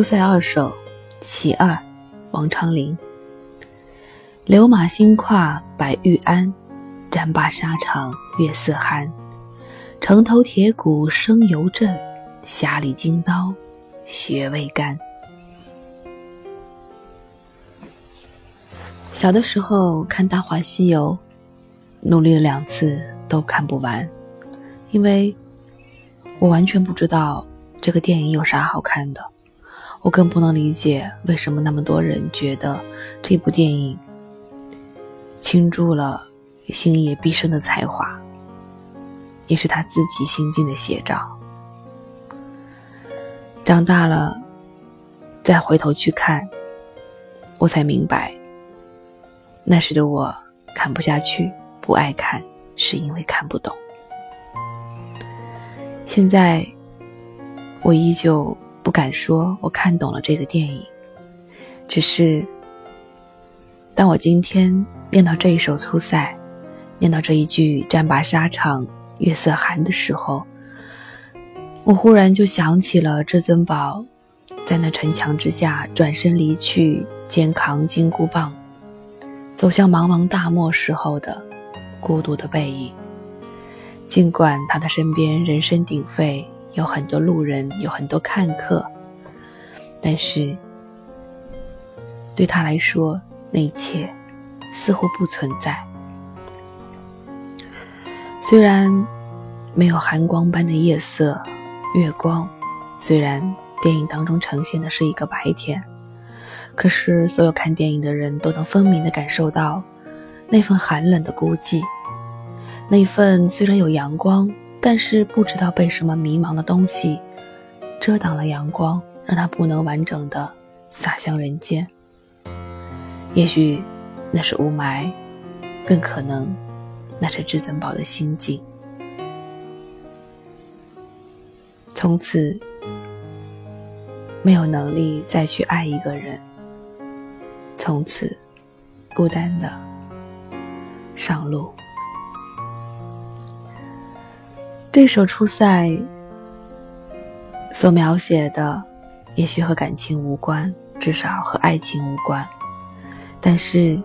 出塞二首·其二，王昌龄。流马新跨白玉鞍，战罢沙场月色寒。城头铁骨声犹震，匣里金刀血未干。小的时候看《大话西游》，努力了两次都看不完，因为我完全不知道这个电影有啥好看的。我更不能理解为什么那么多人觉得这部电影倾注了星爷毕生的才华，也是他自己心境的写照。长大了，再回头去看，我才明白，那时的我看不下去，不爱看，是因为看不懂。现在，我依旧。不敢说我看懂了这个电影，只是当我今天念到这一首《出塞》，念到这一句“战罢沙场月色寒”的时候，我忽然就想起了至尊宝在那城墙之下转身离去，肩扛金箍棒，走向茫茫大漠时候的孤独的背影。尽管他的身边人声鼎沸。有很多路人，有很多看客，但是对他来说，那一切似乎不存在。虽然没有寒光般的夜色、月光，虽然电影当中呈现的是一个白天，可是所有看电影的人都能分明的感受到那份寒冷的孤寂，那份虽然有阳光。但是不知道被什么迷茫的东西遮挡了阳光，让它不能完整的洒向人间。也许那是雾霾，更可能那是至尊宝的心境。从此没有能力再去爱一个人，从此孤单的上路。这首《出塞》所描写的，也许和感情无关，至少和爱情无关。但是，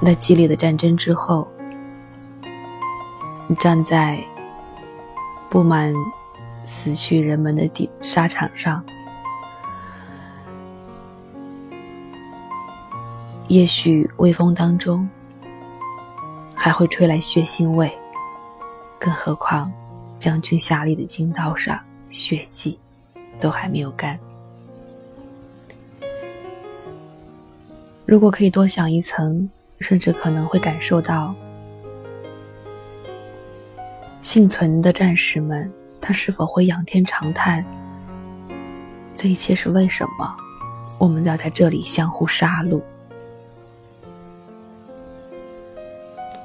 那激烈的战争之后，你站在布满死去人们的地沙场上，也许微风当中还会吹来血腥味。更何况，将军匣里的金刀上血迹都还没有干。如果可以多想一层，甚至可能会感受到幸存的战士们，他是否会仰天长叹：这一切是为什么？我们要在这里相互杀戮？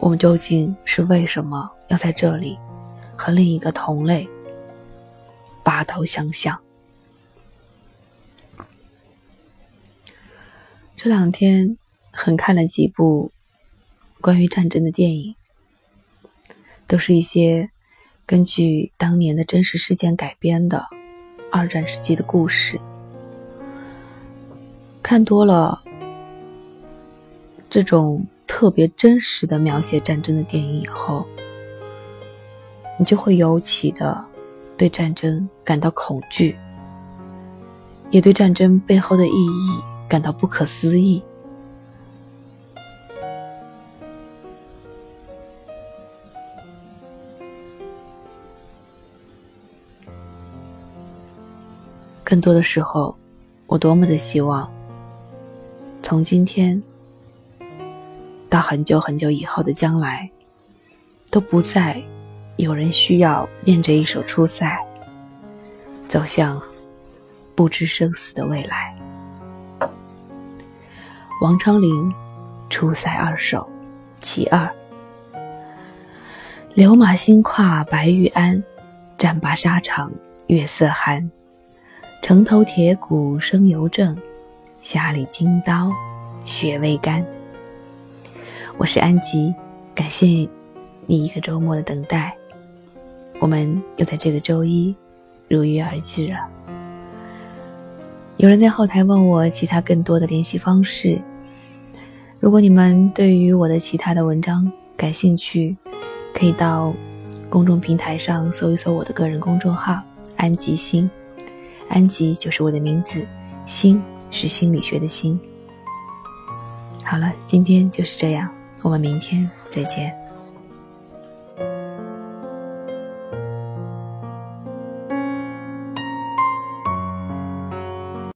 我们究竟是为什么？要在这里和另一个同类拔头相向。这两天很看了几部关于战争的电影，都是一些根据当年的真实事件改编的二战时期的故事。看多了这种特别真实的描写战争的电影以后。你就会尤其的对战争感到恐惧，也对战争背后的意义感到不可思议。更多的时候，我多么的希望，从今天到很久很久以后的将来，都不再。有人需要念着一首《出塞》，走向不知生死的未来。王昌龄《出塞二首·其二》：流马新跨白玉鞍，战罢沙场月色寒。城头铁骨声犹震，匣里金刀血未干。我是安吉，感谢你一个周末的等待。我们又在这个周一如约而至了。有人在后台问我其他更多的联系方式。如果你们对于我的其他的文章感兴趣，可以到公众平台上搜一搜我的个人公众号“安吉心”，安吉就是我的名字，心是心理学的心。好了，今天就是这样，我们明天再见。